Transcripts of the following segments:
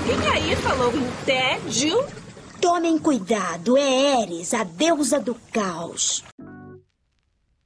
Alguém aí falou em tédio? Tomem cuidado, é Eris, a deusa do caos.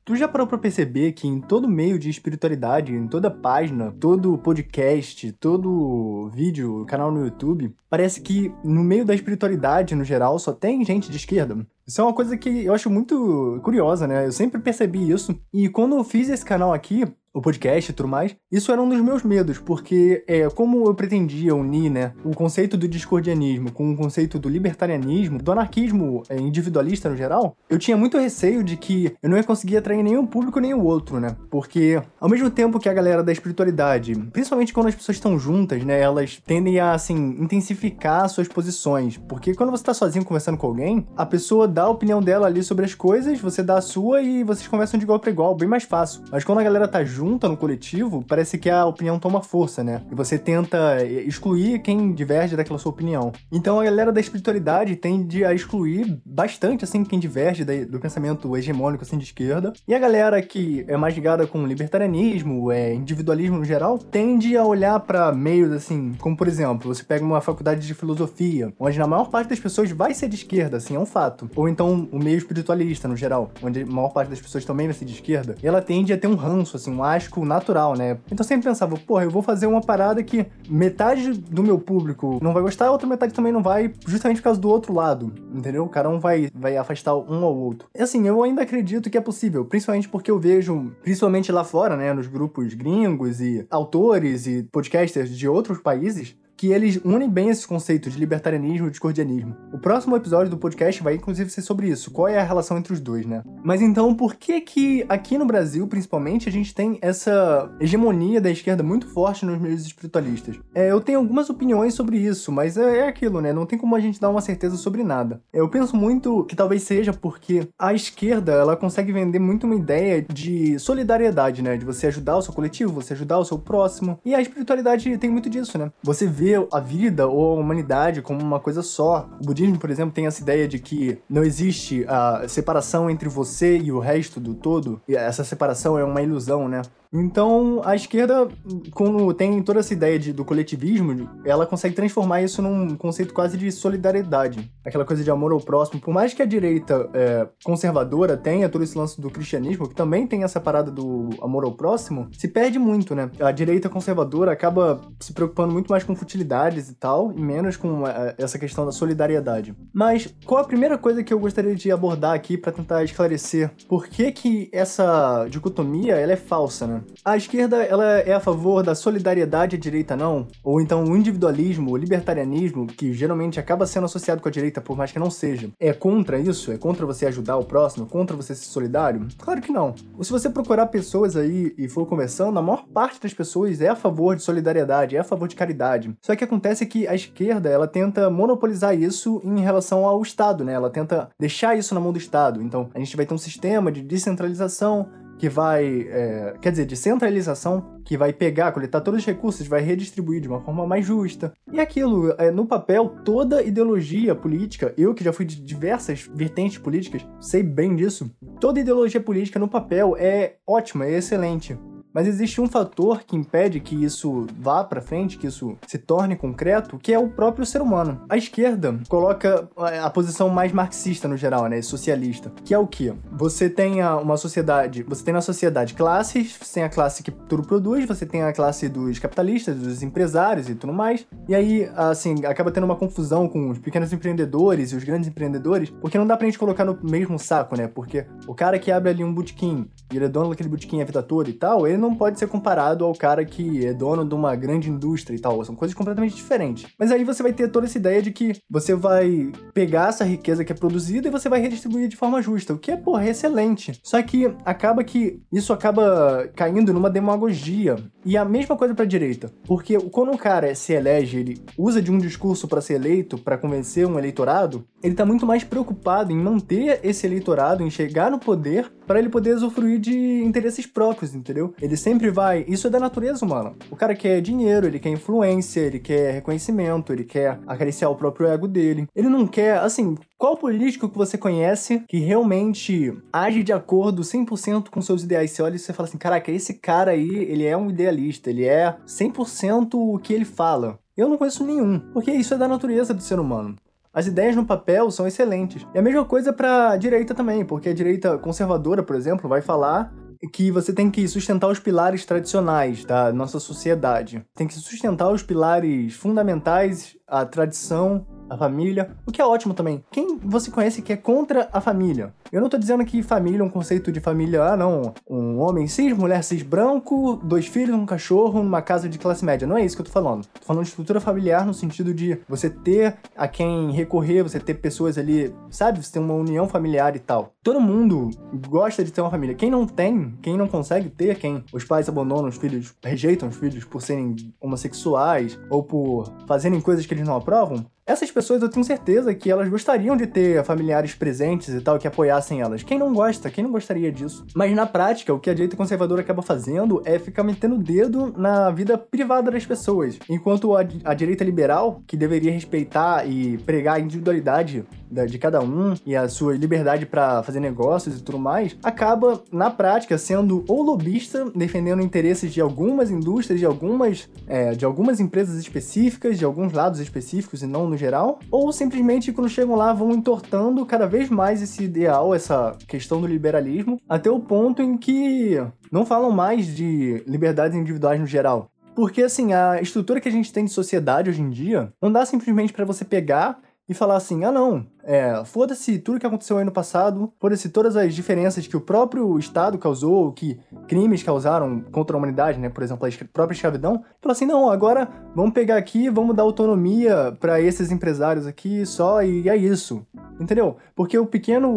Tu já parou pra perceber que em todo meio de espiritualidade, em toda página, todo podcast, todo vídeo, canal no YouTube, parece que no meio da espiritualidade, no geral, só tem gente de esquerda? Isso é uma coisa que eu acho muito curiosa, né? Eu sempre percebi isso. E quando eu fiz esse canal aqui, o podcast e tudo mais, isso era um dos meus medos, porque é, como eu pretendia unir né, o conceito do discordianismo com o conceito do libertarianismo, do anarquismo é, individualista no geral, eu tinha muito receio de que eu não ia conseguir atrair nenhum público nem o outro, né? Porque ao mesmo tempo que a galera da espiritualidade, principalmente quando as pessoas estão juntas, né, elas tendem a assim intensificar suas posições, porque quando você tá sozinho conversando com alguém, a pessoa dá a opinião dela ali sobre as coisas, você dá a sua e vocês conversam de igual para igual, bem mais fácil. Mas quando a galera tá junto junta no coletivo, parece que a opinião toma força, né? E você tenta excluir quem diverge daquela sua opinião. Então a galera da espiritualidade tende a excluir bastante, assim, quem diverge do pensamento hegemônico, assim, de esquerda. E a galera que é mais ligada com libertarianismo, é, individualismo no geral, tende a olhar para meios, assim, como por exemplo, você pega uma faculdade de filosofia, onde na maior parte das pessoas vai ser de esquerda, assim, é um fato. Ou então o meio espiritualista, no geral, onde a maior parte das pessoas também vai ser de esquerda, e ela tende a ter um ranço, assim, um asco natural, né? Então sempre pensava, porra, eu vou fazer uma parada que metade do meu público não vai gostar, a outra metade também não vai, justamente por causa do outro lado, entendeu? Cada um vai, vai afastar um ao outro. E assim, eu ainda acredito que é possível, principalmente porque eu vejo, principalmente lá fora, né, nos grupos gringos e autores e podcasters de outros países, que eles unem bem esses conceitos de libertarianismo e discordianismo. O próximo episódio do podcast vai inclusive ser sobre isso, qual é a relação entre os dois, né? Mas então, por que que aqui no Brasil, principalmente, a gente tem essa hegemonia da esquerda muito forte nos meios espiritualistas? É, eu tenho algumas opiniões sobre isso, mas é, é aquilo, né? Não tem como a gente dar uma certeza sobre nada. Eu penso muito que talvez seja porque a esquerda, ela consegue vender muito uma ideia de solidariedade, né? De você ajudar o seu coletivo, você ajudar o seu próximo. E a espiritualidade tem muito disso, né? Você vê vê a vida ou a humanidade como uma coisa só. O budismo, por exemplo, tem essa ideia de que não existe a separação entre você e o resto do todo. E essa separação é uma ilusão, né? Então, a esquerda, quando tem toda essa ideia de, do coletivismo, ela consegue transformar isso num conceito quase de solidariedade. Aquela coisa de amor ao próximo. Por mais que a direita é, conservadora tenha todo esse lance do cristianismo, que também tem essa parada do amor ao próximo, se perde muito, né? A direita conservadora acaba se preocupando muito mais com futilidades e tal, e menos com é, essa questão da solidariedade. Mas, qual a primeira coisa que eu gostaria de abordar aqui para tentar esclarecer? Por que que essa dicotomia, ela é falsa, né? A esquerda, ela é a favor da solidariedade, a direita não? Ou então o individualismo, o libertarianismo, que geralmente acaba sendo associado com a direita, por mais que não seja, é contra isso? É contra você ajudar o próximo? Contra você ser solidário? Claro que não. se você procurar pessoas aí e for conversando, a maior parte das pessoas é a favor de solidariedade, é a favor de caridade. Só que acontece que a esquerda, ela tenta monopolizar isso em relação ao Estado, né? Ela tenta deixar isso na mão do Estado. Então, a gente vai ter um sistema de descentralização, que vai, é, quer dizer, de centralização, que vai pegar, coletar todos os recursos, vai redistribuir de uma forma mais justa. E aquilo, é, no papel, toda ideologia política, eu que já fui de diversas vertentes políticas, sei bem disso, toda ideologia política no papel é ótima, é excelente. Mas existe um fator que impede que isso vá para frente, que isso se torne concreto, que é o próprio ser humano. A esquerda coloca a posição mais marxista no geral, né, socialista, que é o que? Você tem uma sociedade, você tem na sociedade classes, você tem a classe que tudo produz, você tem a classe dos capitalistas, dos empresários e tudo mais. E aí, assim, acaba tendo uma confusão com os pequenos empreendedores e os grandes empreendedores, porque não dá pra gente colocar no mesmo saco, né? Porque o cara que abre ali um botequim, e ele é dono daquele botequim a vida toda e tal, ele não pode ser comparado ao cara que é dono de uma grande indústria e tal. São coisas completamente diferentes. Mas aí você vai ter toda essa ideia de que você vai pegar essa riqueza que é produzida e você vai redistribuir de forma justa, o que é, porra, excelente. Só que acaba que isso acaba caindo numa demagogia. E a mesma coisa pra direita. Porque quando um cara se elege, ele usa de um discurso para ser eleito, para convencer um eleitorado, ele tá muito mais preocupado em manter esse eleitorado, em chegar no poder, para ele poder usufruir de interesses próprios, entendeu? Ele sempre vai. Isso é da natureza humana. O cara quer dinheiro, ele quer influência, ele quer reconhecimento, ele quer acariciar o próprio ego dele. Ele não quer, assim, qual político que você conhece que realmente age de acordo 100% com seus ideais? Você olha e você fala assim: caraca, esse cara aí, ele é um idealista, ele é 100% o que ele fala. Eu não conheço nenhum, porque isso é da natureza do ser humano. As ideias no papel são excelentes. E a mesma coisa para direita também, porque a direita conservadora, por exemplo, vai falar que você tem que sustentar os pilares tradicionais da nossa sociedade. Tem que sustentar os pilares fundamentais, a tradição, a família, o que é ótimo também. Quem você conhece que é contra a família? Eu não tô dizendo que família é um conceito de família, ah não, um homem cis, mulher cis branco, dois filhos, um cachorro, numa casa de classe média. Não é isso que eu tô falando. Tô falando de estrutura familiar no sentido de você ter a quem recorrer, você ter pessoas ali, sabe? Você ter uma união familiar e tal. Todo mundo gosta de ter uma família. Quem não tem, quem não consegue ter, quem os pais abandonam os filhos, rejeitam os filhos por serem homossexuais ou por fazerem coisas que eles não aprovam, essas pessoas eu tenho certeza que elas gostariam de ter familiares presentes e tal, que apoiassem elas. Quem não gosta? Quem não gostaria disso? Mas na prática, o que a direita conservadora acaba fazendo é ficar metendo o dedo na vida privada das pessoas. Enquanto a, a direita liberal, que deveria respeitar e pregar a individualidade de cada um e a sua liberdade para fazer negócios e tudo mais, acaba, na prática, sendo ou lobista, defendendo interesses de algumas indústrias, de algumas, é, de algumas empresas específicas, de alguns lados específicos e não no geral, ou simplesmente quando chegam lá vão entortando cada vez mais esse ideal, essa questão do liberalismo, até o ponto em que não falam mais de liberdades individuais no geral. Porque, assim, a estrutura que a gente tem de sociedade hoje em dia não dá simplesmente para você pegar e falar assim: ah, não, é, foda-se tudo que aconteceu aí no passado, foda-se todas as diferenças que o próprio Estado causou, que crimes causaram contra a humanidade, né? Por exemplo, a própria escravidão. Fala assim: não, agora vamos pegar aqui, vamos dar autonomia para esses empresários aqui só e é isso. Entendeu? Porque o pequeno,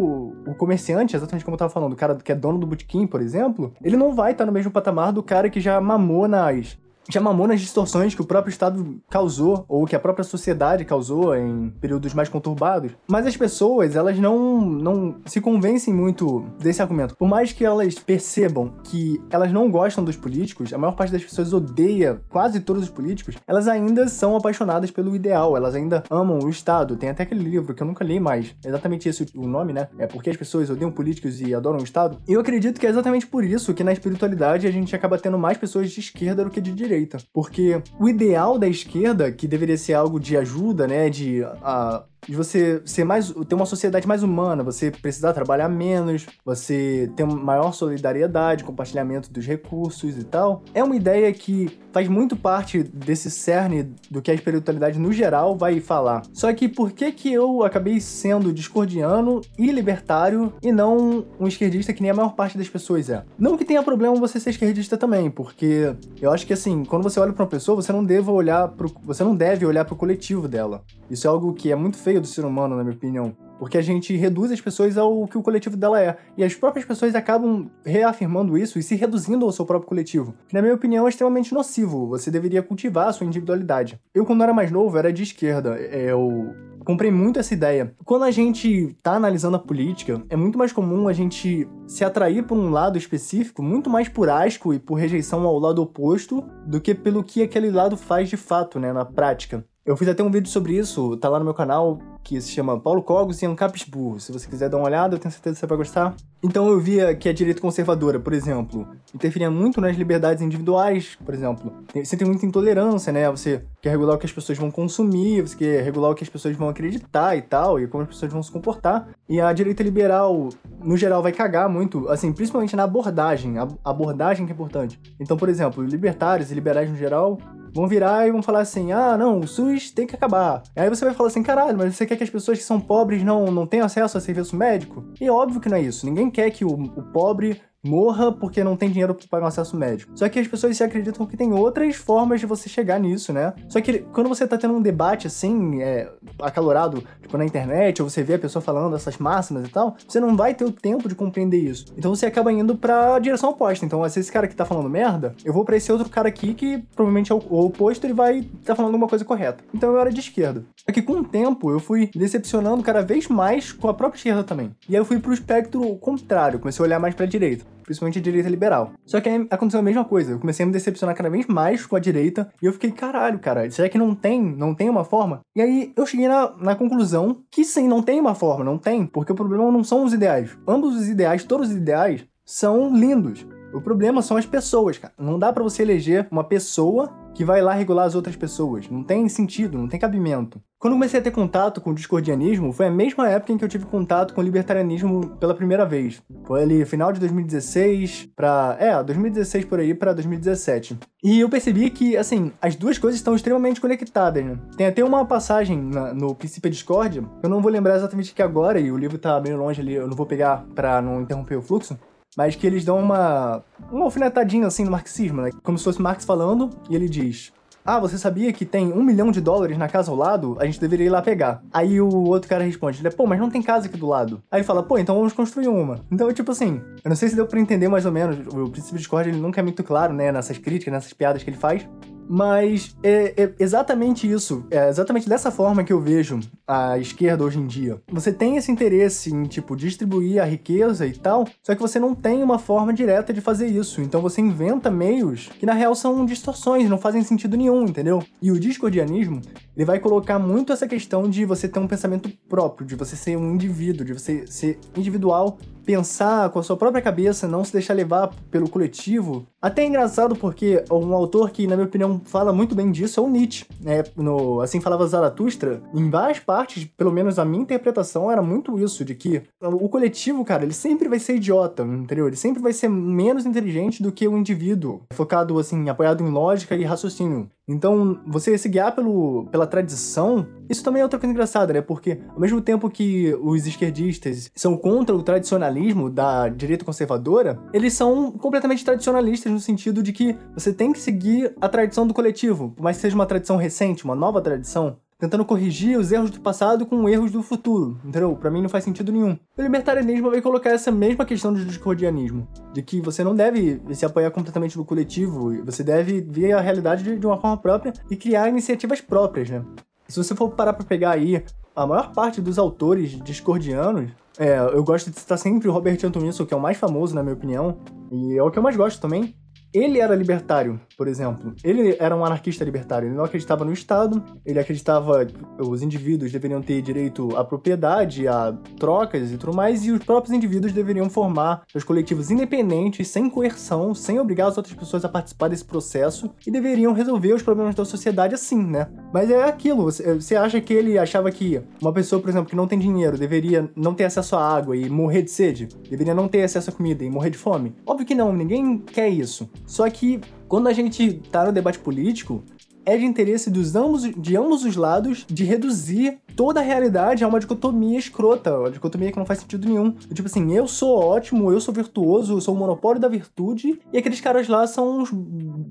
o comerciante, exatamente como eu tava falando, o cara que é dono do botequim, por exemplo, ele não vai estar tá no mesmo patamar do cara que já mamou nas já mamou nas distorções que o próprio Estado causou, ou que a própria sociedade causou em períodos mais conturbados. Mas as pessoas, elas não, não se convencem muito desse argumento. Por mais que elas percebam que elas não gostam dos políticos, a maior parte das pessoas odeia quase todos os políticos, elas ainda são apaixonadas pelo ideal, elas ainda amam o Estado. Tem até aquele livro que eu nunca li mais, é exatamente esse o nome, né? É porque as pessoas odeiam políticos e adoram o Estado. E eu acredito que é exatamente por isso que na espiritualidade a gente acaba tendo mais pessoas de esquerda do que de direita direita. Porque o ideal da esquerda, que deveria ser algo de ajuda, né, de a, de você ser mais ter uma sociedade mais humana, você precisar trabalhar menos, você ter maior solidariedade, compartilhamento dos recursos e tal. É uma ideia que faz muito parte desse cerne do que a espiritualidade no geral vai falar. Só que por que que eu acabei sendo discordiano e libertário e não um esquerdista que nem a maior parte das pessoas é? Não que tenha problema você ser esquerdista também, porque eu acho que assim, quando você olha para uma pessoa, você não deve olhar pro, você não deve olhar pro coletivo dela. Isso é algo que é muito feio do ser humano, na minha opinião. Porque a gente reduz as pessoas ao que o coletivo dela é. E as próprias pessoas acabam reafirmando isso e se reduzindo ao seu próprio coletivo. Que, na minha opinião, é extremamente nocivo. Você deveria cultivar a sua individualidade. Eu, quando era mais novo, era de esquerda. Eu comprei muito essa ideia. Quando a gente tá analisando a política, é muito mais comum a gente se atrair por um lado específico, muito mais por asco e por rejeição ao lado oposto, do que pelo que aquele lado faz de fato, né, na prática. Eu fiz até um vídeo sobre isso, tá lá no meu canal, que se chama Paulo Cogos e Ancapes Burro. Se você quiser dar uma olhada, eu tenho certeza que você vai gostar. Então eu via que a direita conservadora, por exemplo, interferia muito nas liberdades individuais, por exemplo. Você tem muita intolerância, né? Você quer regular o que as pessoas vão consumir, você quer regular o que as pessoas vão acreditar e tal, e como as pessoas vão se comportar. E a direita liberal, no geral, vai cagar muito, assim, principalmente na abordagem. A abordagem que é importante. Então, por exemplo, libertários e liberais no geral vão virar e vão falar assim: ah, não, o SUS tem que acabar. Aí você vai falar assim: caralho, mas você quer que as pessoas que são pobres não, não tenham acesso a serviço médico? E é óbvio que não é isso. Ninguém quer que o, o pobre morra porque não tem dinheiro para pagar um acesso médico. Só que as pessoas se acreditam que tem outras formas de você chegar nisso, né? Só que quando você tá tendo um debate assim, é, acalorado, tipo na internet, ou você vê a pessoa falando essas máximas e tal, você não vai ter o tempo de compreender isso. Então você acaba indo pra direção oposta. Então, se esse cara que tá falando merda, eu vou para esse outro cara aqui que provavelmente é o, o oposto, ele vai tá falando alguma coisa correta. Então eu era de esquerda. Só que com o tempo eu fui decepcionando cada vez mais com a própria esquerda também. E aí eu fui pro espectro contrário, comecei a olhar mais pra direita principalmente a direita liberal. Só que aí aconteceu a mesma coisa, eu comecei a me decepcionar cada vez mais com a direita, e eu fiquei, caralho, cara, será que não tem, não tem uma forma? E aí eu cheguei na, na conclusão que sim, não tem uma forma, não tem, porque o problema não são os ideais. Ambos os ideais, todos os ideais, são lindos. O problema são as pessoas, cara. Não dá para você eleger uma pessoa que vai lá regular as outras pessoas. Não tem sentido, não tem cabimento. Quando comecei a ter contato com o discordianismo, foi a mesma época em que eu tive contato com o libertarianismo pela primeira vez. Foi ali final de 2016 para, é, 2016 por aí para 2017. E eu percebi que, assim, as duas coisas estão extremamente conectadas, né? Tem até uma passagem na, no Princípio Discord, eu não vou lembrar exatamente aqui agora, e o livro tá bem longe ali, eu não vou pegar para não interromper o fluxo, mas que eles dão uma, uma alfinetadinha assim no marxismo, né? Como se fosse Marx falando, e ele diz: ah, você sabia que tem um milhão de dólares na casa ao lado? A gente deveria ir lá pegar. Aí o outro cara responde, ele, pô, mas não tem casa aqui do lado. Aí ele fala, pô, então vamos construir uma. Então, tipo assim, eu não sei se deu pra entender mais ou menos, o princípio de Discord ele nunca é muito claro, né, nessas críticas, nessas piadas que ele faz, mas é, é, exatamente isso. É exatamente dessa forma que eu vejo a esquerda hoje em dia. Você tem esse interesse em, tipo, distribuir a riqueza e tal, só que você não tem uma forma direta de fazer isso. Então você inventa meios que na real são distorções, não fazem sentido nenhum, entendeu? E o discordianismo, ele vai colocar muito essa questão de você ter um pensamento próprio, de você ser um indivíduo, de você ser individual pensar com a sua própria cabeça, não se deixar levar pelo coletivo. Até é engraçado porque um autor que, na minha opinião, fala muito bem disso é o Nietzsche. Né? No Assim Falava Zaratustra, em várias partes, pelo menos a minha interpretação era muito isso, de que o coletivo, cara, ele sempre vai ser idiota, entendeu? Ele sempre vai ser menos inteligente do que o indivíduo, focado, assim, apoiado em lógica e raciocínio. Então, você se guiar pelo, pela tradição, isso também é outra coisa engraçada, né? Porque, ao mesmo tempo que os esquerdistas são contra o tradicionalismo da direita conservadora, eles são completamente tradicionalistas no sentido de que você tem que seguir a tradição do coletivo, por mais que seja uma tradição recente, uma nova tradição tentando corrigir os erros do passado com erros do futuro, entendeu? Para mim não faz sentido nenhum. O libertarianismo vai colocar essa mesma questão do discordianismo, de que você não deve se apoiar completamente no coletivo, você deve ver a realidade de uma forma própria e criar iniciativas próprias, né? Se você for parar para pegar aí a maior parte dos autores discordianos, é, eu gosto de citar sempre o Robert Antonisson, que é o mais famoso, na minha opinião, e é o que eu mais gosto também. Ele era libertário, por exemplo. Ele era um anarquista libertário. Ele não acreditava no Estado, ele acreditava que os indivíduos deveriam ter direito à propriedade, a trocas e tudo mais, e os próprios indivíduos deveriam formar seus coletivos independentes, sem coerção, sem obrigar as outras pessoas a participar desse processo, e deveriam resolver os problemas da sociedade assim, né? Mas é aquilo, você acha que ele achava que uma pessoa, por exemplo, que não tem dinheiro, deveria não ter acesso à água e morrer de sede? Deveria não ter acesso à comida e morrer de fome? Óbvio que não, ninguém quer isso. Só que quando a gente tá no debate político, é de interesse dos ambos, de ambos os lados de reduzir toda a realidade a uma dicotomia escrota, uma dicotomia que não faz sentido nenhum. Tipo assim, eu sou ótimo, eu sou virtuoso, eu sou o monopólio da virtude, e aqueles caras lá são uns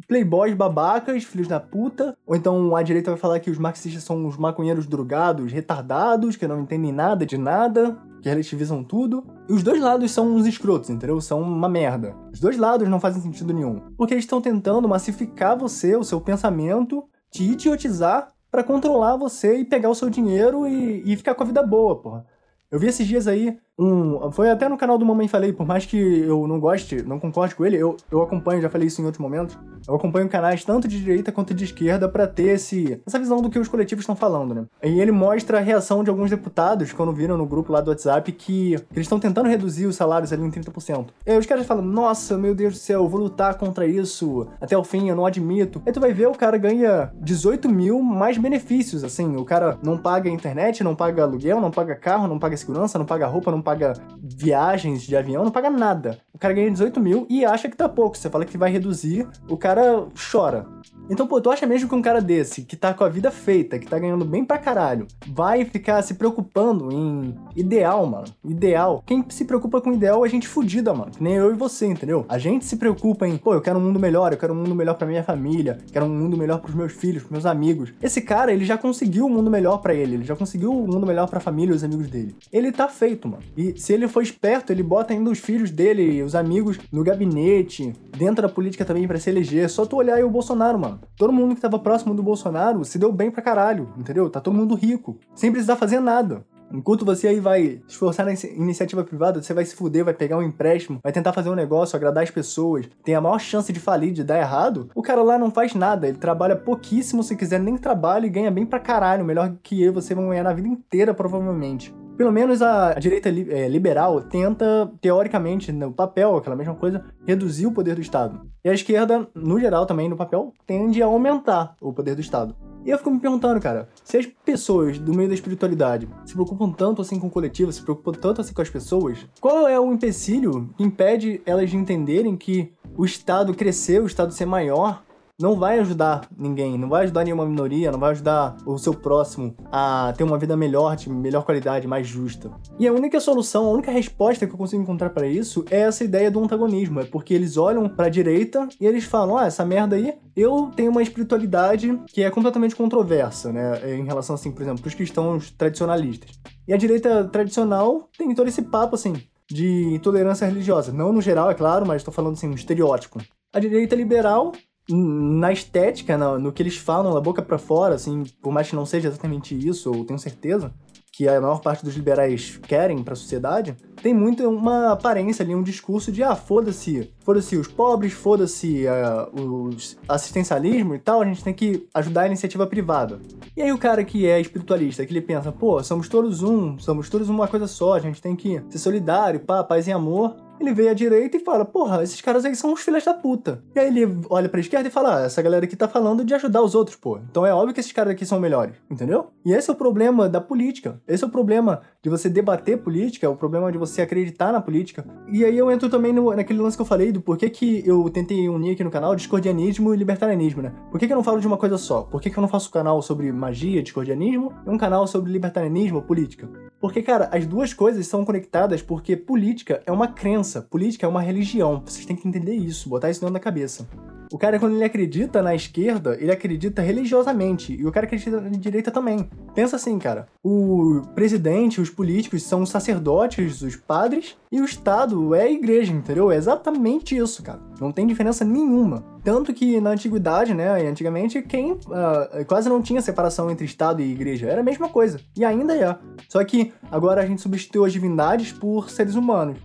playboys babacas, filhos da puta. Ou então a direita vai falar que os marxistas são os maconheiros drogados, retardados, que não entendem nada de nada que relativizam tudo. E os dois lados são uns escrotos, entendeu? São uma merda. Os dois lados não fazem sentido nenhum. Porque eles estão tentando massificar você, o seu pensamento, te idiotizar para controlar você e pegar o seu dinheiro e, e ficar com a vida boa, porra. Eu vi esses dias aí um. Foi até no canal do Mamãe Falei, por mais que eu não goste, não concorde com ele, eu, eu acompanho, já falei isso em outros momentos. Eu acompanho canais tanto de direita quanto de esquerda para ter esse, essa visão do que os coletivos estão falando, né? E ele mostra a reação de alguns deputados quando viram no grupo lá do WhatsApp que, que eles estão tentando reduzir os salários ali em 30%. E aí os caras falam: Nossa, meu Deus do céu, eu vou lutar contra isso até o fim, eu não admito. Aí tu vai ver, o cara ganha 18 mil mais benefícios, assim. O cara não paga internet, não paga aluguel, não paga carro, não paga segurança, não paga roupa, não paga viagens de avião, não paga nada. O cara ganha 18 mil e acha que tá pouco. Você fala que vai reduzir, o cara chora. Então, pô, tu acha mesmo que um cara desse, que tá com a vida feita, que tá ganhando bem pra caralho, vai ficar se preocupando em ideal, mano? Ideal. Quem se preocupa com ideal é gente fodida, mano. Nem eu e você, entendeu? A gente se preocupa em, pô, eu quero um mundo melhor, eu quero um mundo melhor pra minha família, quero um mundo melhor pros meus filhos, pros meus amigos. Esse cara, ele já conseguiu um mundo melhor para ele, ele já conseguiu um mundo melhor pra família e os amigos dele. Ele tá feito, mano. E se ele for esperto, ele bota ainda os filhos dele, os amigos, no gabinete, dentro da política também para se eleger. É só tu olhar aí o Bolsonaro, mano. Todo mundo que tava próximo do Bolsonaro se deu bem pra caralho, entendeu? Tá todo mundo rico, sem precisar fazer nada. Enquanto você aí vai esforçar na iniciativa privada, você vai se fuder, vai pegar um empréstimo, vai tentar fazer um negócio, agradar as pessoas, tem a maior chance de falir, de dar errado, o cara lá não faz nada, ele trabalha pouquíssimo, se quiser nem trabalha e ganha bem pra caralho, melhor que eu, você vai ganhar na vida inteira, provavelmente. Pelo menos a, a direita li, é, liberal tenta, teoricamente, no papel, aquela mesma coisa, reduzir o poder do Estado. E a esquerda, no geral, também no papel, tende a aumentar o poder do Estado. E eu fico me perguntando, cara, se as pessoas do meio da espiritualidade se preocupam tanto assim com o coletivo, se preocupam tanto assim com as pessoas, qual é o empecilho que impede elas de entenderem que o Estado crescer, o Estado ser maior, não vai ajudar ninguém, não vai ajudar nenhuma minoria, não vai ajudar o seu próximo a ter uma vida melhor, de melhor qualidade, mais justa. E a única solução, a única resposta que eu consigo encontrar para isso é essa ideia do antagonismo, é porque eles olham para a direita e eles falam: "Ah, essa merda aí, eu tenho uma espiritualidade que é completamente controversa, né, em relação assim, por exemplo, os cristãos tradicionalistas. E a direita tradicional tem todo esse papo assim, de intolerância religiosa. Não no geral, é claro, mas estou falando assim, um estereótipo. A direita liberal na estética, no, no que eles falam da boca para fora, assim, por mais que não seja exatamente isso, eu tenho certeza que a maior parte dos liberais querem para a sociedade, tem muito uma aparência ali, um discurso de ah, foda-se, foda-se os pobres, foda-se uh, os assistencialismo e tal, a gente tem que ajudar a iniciativa privada. E aí o cara que é espiritualista, que ele pensa, pô, somos todos um, somos todos uma coisa só, a gente tem que ser solidário, pá, paz e amor ele vê à direita e fala: Porra, esses caras aí são uns filhos da puta. E aí ele olha pra esquerda e fala: ah, essa galera aqui tá falando de ajudar os outros, pô. Então é óbvio que esses caras aqui são melhores, entendeu? E esse é o problema da política. Esse é o problema de você debater política, é o problema de você acreditar na política. E aí eu entro também no, naquele lance que eu falei do porquê que eu tentei unir aqui no canal discordianismo e libertarianismo, né? Por que, que eu não falo de uma coisa só? Por que, que eu não faço um canal sobre magia, discordianismo e um canal sobre libertarianismo, política? Porque, cara, as duas coisas são conectadas porque política é uma crença, política é uma religião. Vocês têm que entender isso, botar isso dentro da cabeça. O cara, quando ele acredita na esquerda, ele acredita religiosamente. E o cara acredita na direita também. Pensa assim, cara. O presidente, os políticos são os sacerdotes, os padres. E o Estado é a igreja, entendeu? É exatamente isso, cara. Não tem diferença nenhuma. Tanto que na antiguidade, né, antigamente, quem uh, quase não tinha separação entre Estado e igreja. Era a mesma coisa. E ainda é. Só que agora a gente substituiu as divindades por seres humanos.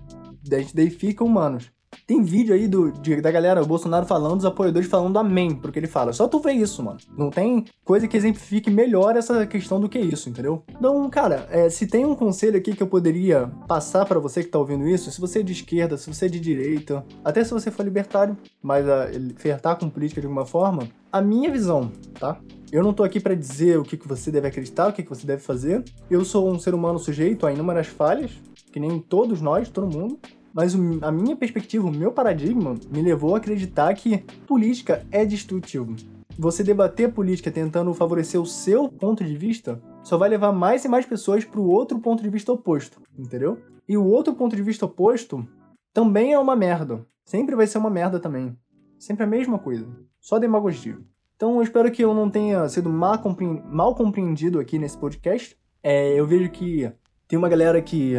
A gente deifica humanos. Tem vídeo aí do, de, da galera, o Bolsonaro falando, os apoiadores falando amém pro que ele fala. Só tu vê isso, mano. Não tem coisa que exemplifique melhor essa questão do que isso, entendeu? Então, cara, é, se tem um conselho aqui que eu poderia passar para você que tá ouvindo isso, se você é de esquerda, se você é de direita, até se você for libertário, mas uh, flertar com política de alguma forma, a minha visão, tá? Eu não tô aqui para dizer o que, que você deve acreditar, o que, que você deve fazer. Eu sou um ser humano sujeito a inúmeras falhas, que nem todos nós, todo mundo. Mas a minha perspectiva, o meu paradigma, me levou a acreditar que política é destrutivo. Você debater política tentando favorecer o seu ponto de vista só vai levar mais e mais pessoas para o outro ponto de vista oposto, entendeu? E o outro ponto de vista oposto também é uma merda. Sempre vai ser uma merda também. Sempre a mesma coisa. Só demagogia. Então eu espero que eu não tenha sido mal, compreendido aqui nesse podcast. É, eu vejo que tem uma galera que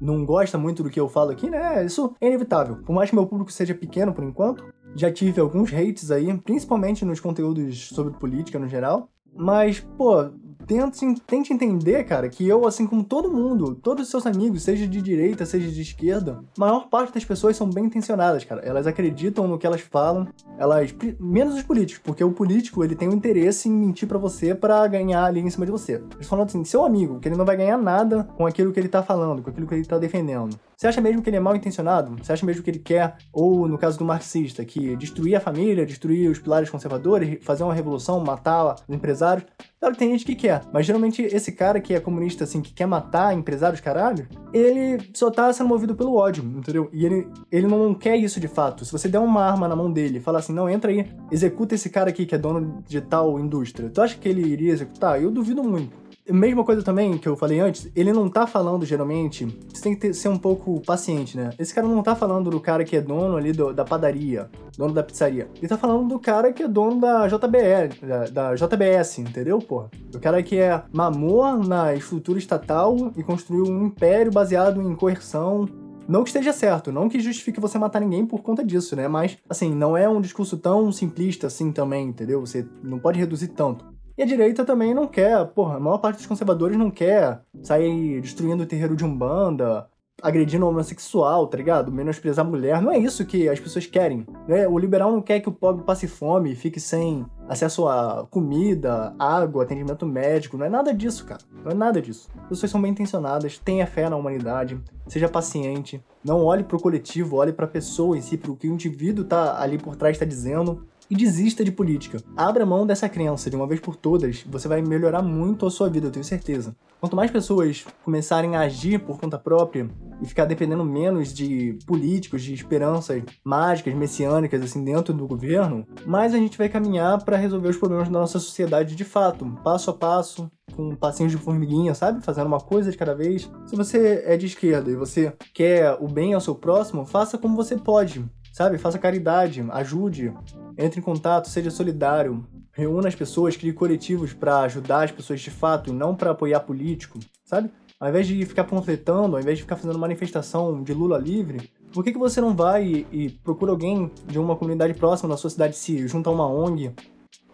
não gosta muito do que eu falo aqui, né? Isso é inevitável. Por mais que meu público seja pequeno por enquanto, já tive alguns hates aí, principalmente nos conteúdos sobre política no geral. Mas, pô, tente, tente entender, cara, que eu, assim como todo mundo, todos os seus amigos, seja de direita, seja de esquerda, a maior parte das pessoas são bem intencionadas, cara. Elas acreditam no que elas falam, elas. Menos os políticos, porque o político ele tem um interesse em mentir para você para ganhar ali em cima de você. Eles falam assim, seu amigo, que ele não vai ganhar nada com aquilo que ele tá falando, com aquilo que ele tá defendendo. Você acha mesmo que ele é mal intencionado? Você acha mesmo que ele quer, ou no caso do marxista, que destruir a família, destruir os pilares conservadores, fazer uma revolução, matar os empresários? Claro que tem gente que quer, mas geralmente esse cara que é comunista, assim, que quer matar empresários, caralho, ele só tá sendo movido pelo ódio, entendeu? E ele, ele não quer isso de fato. Se você der uma arma na mão dele e falar assim, não, entra aí, executa esse cara aqui que é dono de tal indústria, tu acha que ele iria executar? Eu duvido muito. Mesma coisa também que eu falei antes, ele não tá falando geralmente. Você tem que ter, ser um pouco paciente, né? Esse cara não tá falando do cara que é dono ali do, da padaria, dono da pizzaria. Ele tá falando do cara que é dono da JBL, da, da JBS, entendeu, porra? O cara que é mamor na estrutura estatal e construiu um império baseado em coerção, não que esteja certo, não que justifique você matar ninguém por conta disso, né? Mas, assim, não é um discurso tão simplista assim também, entendeu? Você não pode reduzir tanto. E a direita também não quer, porra, a maior parte dos conservadores não quer sair destruindo o terreiro de Umbanda, agredindo o homossexual, tá ligado? Menosprezar a mulher. Não é isso que as pessoas querem. Né? O liberal não quer que o pobre passe fome fique sem acesso a comida, água, atendimento médico. Não é nada disso, cara. Não é nada disso. As pessoas são bem intencionadas, tenha fé na humanidade, seja paciente, não olhe pro coletivo, olhe pra pessoa em si, pro que o indivíduo tá ali por trás está dizendo e desista de política. Abra mão dessa crença de uma vez por todas, você vai melhorar muito a sua vida, eu tenho certeza. Quanto mais pessoas começarem a agir por conta própria e ficar dependendo menos de políticos, de esperanças mágicas, messiânicas, assim, dentro do governo, mais a gente vai caminhar para resolver os problemas da nossa sociedade de fato, passo a passo, com passinhos de formiguinha, sabe? Fazendo uma coisa de cada vez. Se você é de esquerda e você quer o bem ao seu próximo, faça como você pode sabe? Faça caridade, ajude, entre em contato, seja solidário, reúna as pessoas, crie coletivos para ajudar as pessoas de fato e não para apoiar político, sabe? Ao invés de ficar panfletando, ao invés de ficar fazendo manifestação de Lula livre, por que, que você não vai e, e procura alguém de uma comunidade próxima da sua cidade, se junta a uma ONG,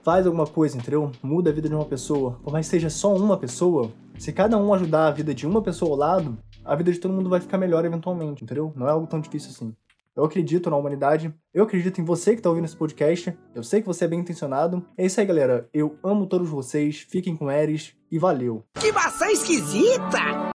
faz alguma coisa, entendeu? Muda a vida de uma pessoa. Por mais que seja só uma pessoa, se cada um ajudar a vida de uma pessoa ao lado, a vida de todo mundo vai ficar melhor eventualmente, entendeu? Não é algo tão difícil assim. Eu acredito na humanidade. Eu acredito em você que está ouvindo esse podcast. Eu sei que você é bem intencionado. É isso aí, galera. Eu amo todos vocês. Fiquem com Eres e valeu. Que maçã esquisita!